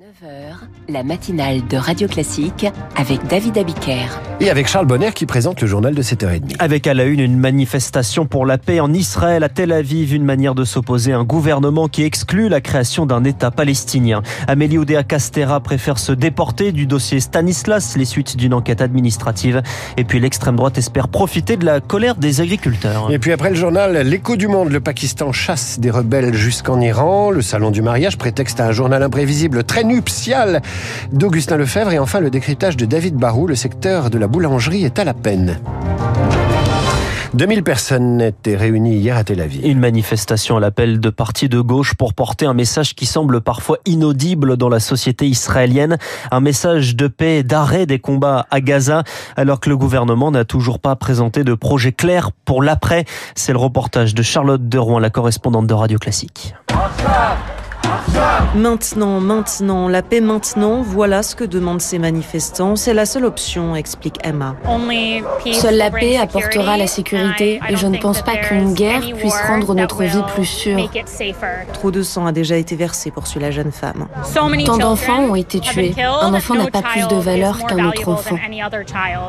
9h, la matinale de Radio Classique avec David Abiker. Et avec Charles Bonner qui présente le journal de 7h30. Avec à la une une manifestation pour la paix en Israël, à Tel Aviv, une manière de s'opposer à un gouvernement qui exclut la création d'un État palestinien. Amélie Oudéa Castera préfère se déporter du dossier Stanislas, les suites d'une enquête administrative. Et puis l'extrême droite espère profiter de la colère des agriculteurs. Et puis après le journal, l'écho du monde, le Pakistan chasse des rebelles jusqu'en Iran. Le salon du mariage prétexte à un journal imprévisible très nuptial d'Augustin Lefebvre. Et enfin le décryptage de David Barou, le secteur de la boulangerie est à la peine. 2000 personnes étaient réunies hier à Tel Aviv. Une manifestation à l'appel de partis de gauche pour porter un message qui semble parfois inaudible dans la société israélienne. Un message de paix, d'arrêt des combats à Gaza, alors que le gouvernement n'a toujours pas présenté de projet clair pour l'après. C'est le reportage de Charlotte Derouen, la correspondante de Radio Classique. Maintenant, maintenant, la paix maintenant, voilà ce que demandent ces manifestants. C'est la seule option, explique Emma. Seule la paix apportera la sécurité et je ne pense pas qu'une guerre puisse rendre notre vie plus sûre. Trop de sang a déjà été versé, poursuit la jeune femme. Tant d'enfants ont été tués. Un enfant n'a pas plus de valeur qu'un autre enfant.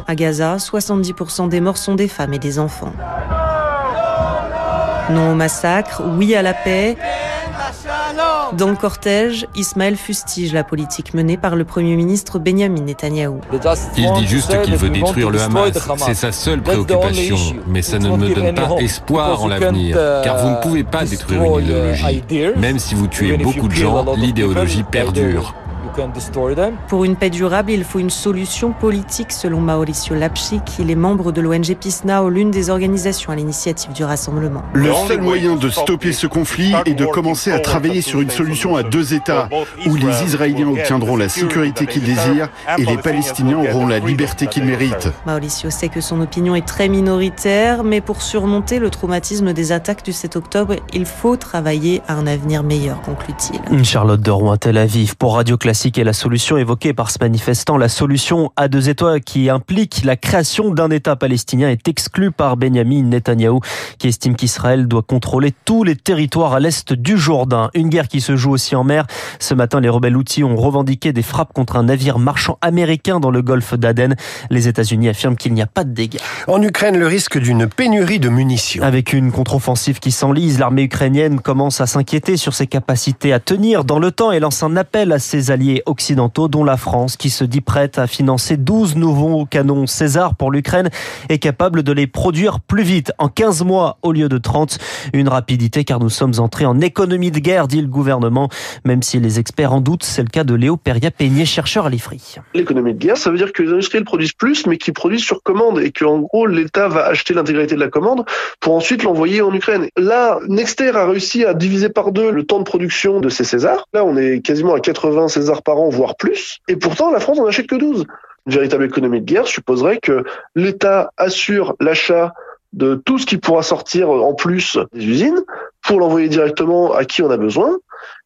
À Gaza, 70% des morts sont des femmes et des enfants. Non au massacre, oui à la paix. Dans le cortège, Ismaël fustige la politique menée par le Premier ministre Benjamin Netanyahou. Il dit juste qu'il veut détruire le Hamas. C'est sa seule préoccupation. Mais ça ne me donne pas espoir en l'avenir. Car vous ne pouvez pas détruire une idéologie. Même si vous tuez beaucoup de gens, l'idéologie perdure. Pour une paix durable, il faut une solution politique, selon Mauricio Lapchik. Il est membre de l'ONG PISNAO, l'une des organisations à l'initiative du rassemblement. Le seul moyen de stopper ce conflit est de commencer à travailler sur une solution à deux États, où les Israéliens obtiendront la sécurité qu'ils désirent et les Palestiniens auront la liberté qu'ils méritent. Mauricio sait que son opinion est très minoritaire, mais pour surmonter le traumatisme des attaques du 7 octobre, il faut travailler à un avenir meilleur, conclut-il. Charlotte de Rouen, Tel Aviv, pour Radio Classique et la solution évoquée par ce manifestant, la solution à deux États qui implique la création d'un État palestinien est exclue par Benjamin Netanyahou qui estime qu'Israël doit contrôler tous les territoires à l'est du Jourdain. Une guerre qui se joue aussi en mer. Ce matin, les rebelles outils ont revendiqué des frappes contre un navire marchand américain dans le golfe d'Aden. Les États-Unis affirment qu'il n'y a pas de dégâts. En Ukraine, le risque d'une pénurie de munitions. Avec une contre-offensive qui s'enlise, l'armée ukrainienne commence à s'inquiéter sur ses capacités à tenir dans le temps et lance un appel à ses alliés occidentaux, dont la France, qui se dit prête à financer 12 nouveaux canons César pour l'Ukraine, est capable de les produire plus vite, en 15 mois au lieu de 30. Une rapidité car nous sommes entrés en économie de guerre, dit le gouvernement, même si les experts en doutent. C'est le cas de Léo Peria-Peigné, chercheur à l'IFRI. L'économie de guerre, ça veut dire que les industriels produisent plus, mais qui produisent sur commande et que, en gros, l'État va acheter l'intégralité de la commande pour ensuite l'envoyer en Ukraine. Là, Nexter a réussi à diviser par deux le temps de production de ces Césars. Là, on est quasiment à 80 Césars par an, voire plus. Et pourtant, la France en achète que 12. Une véritable économie de guerre supposerait que l'État assure l'achat de tout ce qui pourra sortir en plus des usines pour l'envoyer directement à qui on a besoin.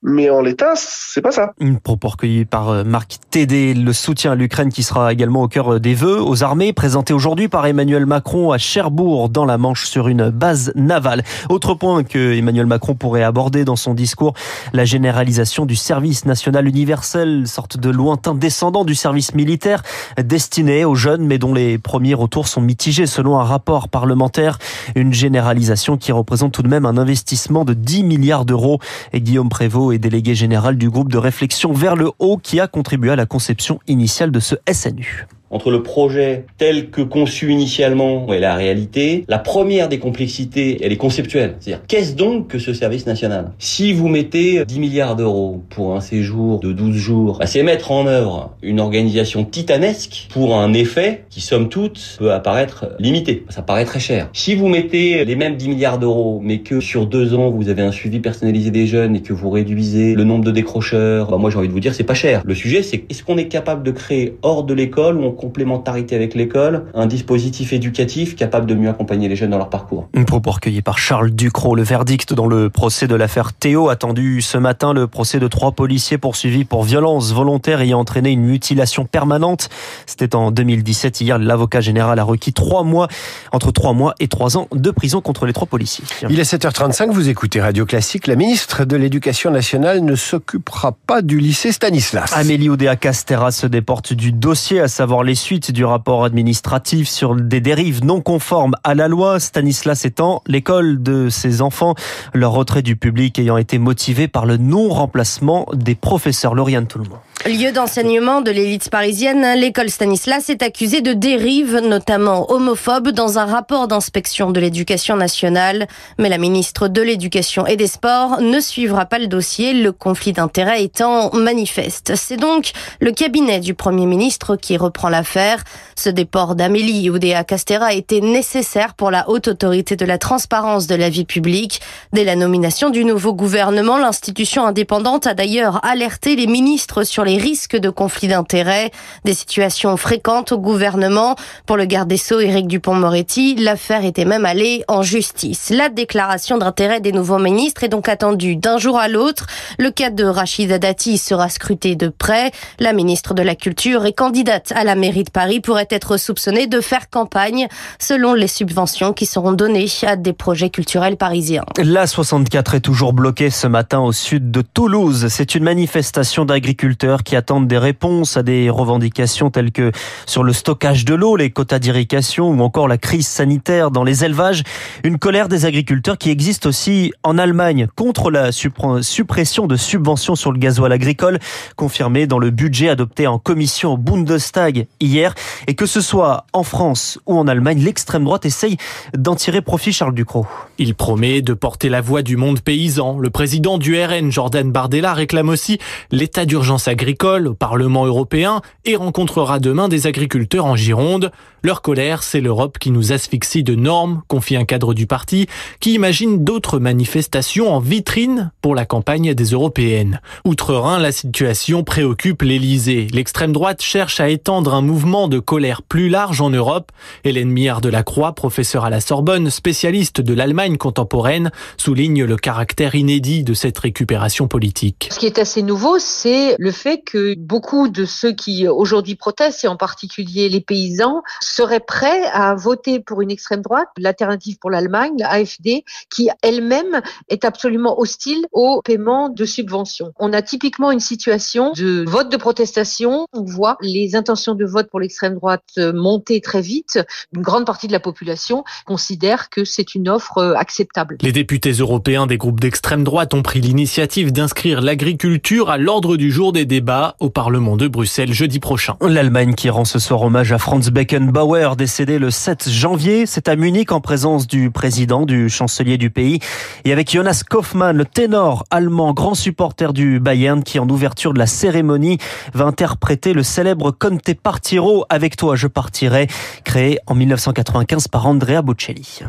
Mais en l'état, c'est pas ça. Une propos recueillie par Marc Tédé, le soutien à l'Ukraine qui sera également au cœur des vœux aux armées, présenté aujourd'hui par Emmanuel Macron à Cherbourg, dans la Manche, sur une base navale. Autre point que Emmanuel Macron pourrait aborder dans son discours, la généralisation du service national universel, sorte de lointain descendant du service militaire, destiné aux jeunes, mais dont les premiers retours sont mitigés selon un rapport parlementaire. Une généralisation qui représente tout de même un investissement de 10 milliards d'euros. Et Guillaume Prévost est délégué général du groupe de réflexion vers le haut qui a contribué à la conception initiale de ce SNU entre le projet tel que conçu initialement et la réalité, la première des complexités, elle est conceptuelle. C'est-à-dire, qu'est-ce donc que ce service national? Si vous mettez 10 milliards d'euros pour un séjour de 12 jours, bah, c'est mettre en œuvre une organisation titanesque pour un effet qui, somme toute, peut apparaître limité. Ça paraît très cher. Si vous mettez les mêmes 10 milliards d'euros, mais que sur deux ans, vous avez un suivi personnalisé des jeunes et que vous réduisez le nombre de décrocheurs, bah moi j'ai envie de vous dire, c'est pas cher. Le sujet, c'est est-ce qu'on est capable de créer hors de l'école ou on complémentarité avec l'école, un dispositif éducatif capable de mieux accompagner les jeunes dans leur parcours. Un propos recueilli par Charles Ducrot. Le verdict dans le procès de l'affaire Théo attendu ce matin, le procès de trois policiers poursuivis pour violence volontaire ayant entraîné une mutilation permanente. C'était en 2017. Hier, l'avocat général a requis trois mois, entre trois mois et trois ans de prison contre les trois policiers. Il est 7h35, vous écoutez Radio Classique. La ministre de l'Éducation nationale ne s'occupera pas du lycée Stanislas. Amélie Oudéa Castera se déporte du dossier, à savoir les suites du rapport administratif sur des dérives non conformes à la loi. Stanislas étant l'école de ses enfants, leur retrait du public ayant été motivé par le non-remplacement des professeurs. Lauriane Tout. Lieu d'enseignement de l'élite parisienne, l'école Stanislas est accusée de dérives, notamment homophobes, dans un rapport d'inspection de l'éducation nationale. Mais la ministre de l'Éducation et des Sports ne suivra pas le dossier, le conflit d'intérêts étant manifeste. C'est donc le cabinet du Premier ministre qui reprend l'affaire. Ce déport d'Amélie Oudéa Castera était nécessaire pour la haute autorité de la transparence de la vie publique. Dès la nomination du nouveau gouvernement, l'institution indépendante a d'ailleurs alerté les ministres sur les risques de conflit d'intérêts, des situations fréquentes au gouvernement. Pour le garde des Sceaux, Éric Dupont-Moretti, l'affaire était même allée en justice. La déclaration d'intérêt des nouveaux ministres est donc attendue d'un jour à l'autre. Le cas de Rachida Dati sera scruté de près. La ministre de la Culture et candidate à la mairie de Paris pourrait être soupçonnée de faire campagne selon les subventions qui seront données à des projets culturels parisiens. La 64 est toujours bloquée ce matin au sud de Toulouse. C'est une manifestation d'agriculteurs qui attendent des réponses à des revendications telles que sur le stockage de l'eau, les quotas d'irrigation ou encore la crise sanitaire dans les élevages. Une colère des agriculteurs qui existe aussi en Allemagne contre la suppression de subventions sur le gasoil agricole confirmée dans le budget adopté en commission au Bundestag hier. Et que ce soit en France ou en Allemagne, l'extrême droite essaye d'en tirer profit, Charles Ducrot. Il promet de porter la voix du monde paysan. Le président du RN, Jordan Bardella, réclame aussi l'état d'urgence agricole au Parlement européen et rencontrera demain des agriculteurs en Gironde. Leur colère, c'est l'Europe qui nous asphyxie de normes, confie un cadre du parti, qui imagine d'autres manifestations en vitrine pour la campagne des européennes. Outre-Rhin, la situation préoccupe l'Elysée. L'extrême droite cherche à étendre un mouvement de colère plus large en Europe. Hélène Miard de la Croix, professeure à la Sorbonne, spécialiste de l'Allemagne contemporaine, souligne le caractère inédit de cette récupération politique. Ce qui est assez nouveau, c'est le fait que beaucoup de ceux qui aujourd'hui protestent, et en particulier les paysans, seraient prêts à voter pour une extrême droite, l'alternative pour l'Allemagne, la AFD, qui elle-même est absolument hostile au paiement de subventions. On a typiquement une situation de vote de protestation. On voit les intentions de vote pour l'extrême droite monter très vite. Une grande partie de la population considère que c'est une offre euh, acceptable. Les députés européens des groupes d'extrême droite ont pris l'initiative d'inscrire l'agriculture à l'ordre du jour des débats au Parlement de Bruxelles jeudi prochain. L'Allemagne qui rend ce soir hommage à Franz Beckenbauer, décédé le 7 janvier. C'est à Munich en présence du président, du chancelier du pays et avec Jonas Kaufmann, le ténor allemand, grand supporter du Bayern qui en ouverture de la cérémonie va interpréter le célèbre Conte Partiro avec toi je partirai, créé en 1995 par Andrea Bocelli.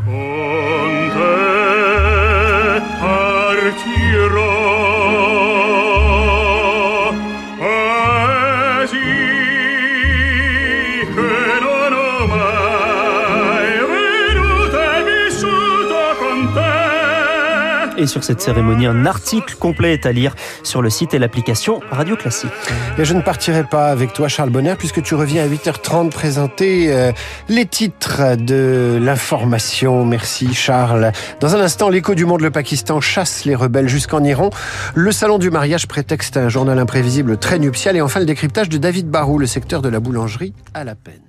Sur cette cérémonie, un article complet est à lire sur le site et l'application Radio Classique. Et je ne partirai pas avec toi, Charles Bonner, puisque tu reviens à 8h30 présenter euh, les titres de l'information. Merci, Charles. Dans un instant, l'écho du monde, le Pakistan chasse les rebelles jusqu'en Iran. Le salon du mariage prétexte un journal imprévisible très nuptial. Et enfin, le décryptage de David Barou, le secteur de la boulangerie à la peine.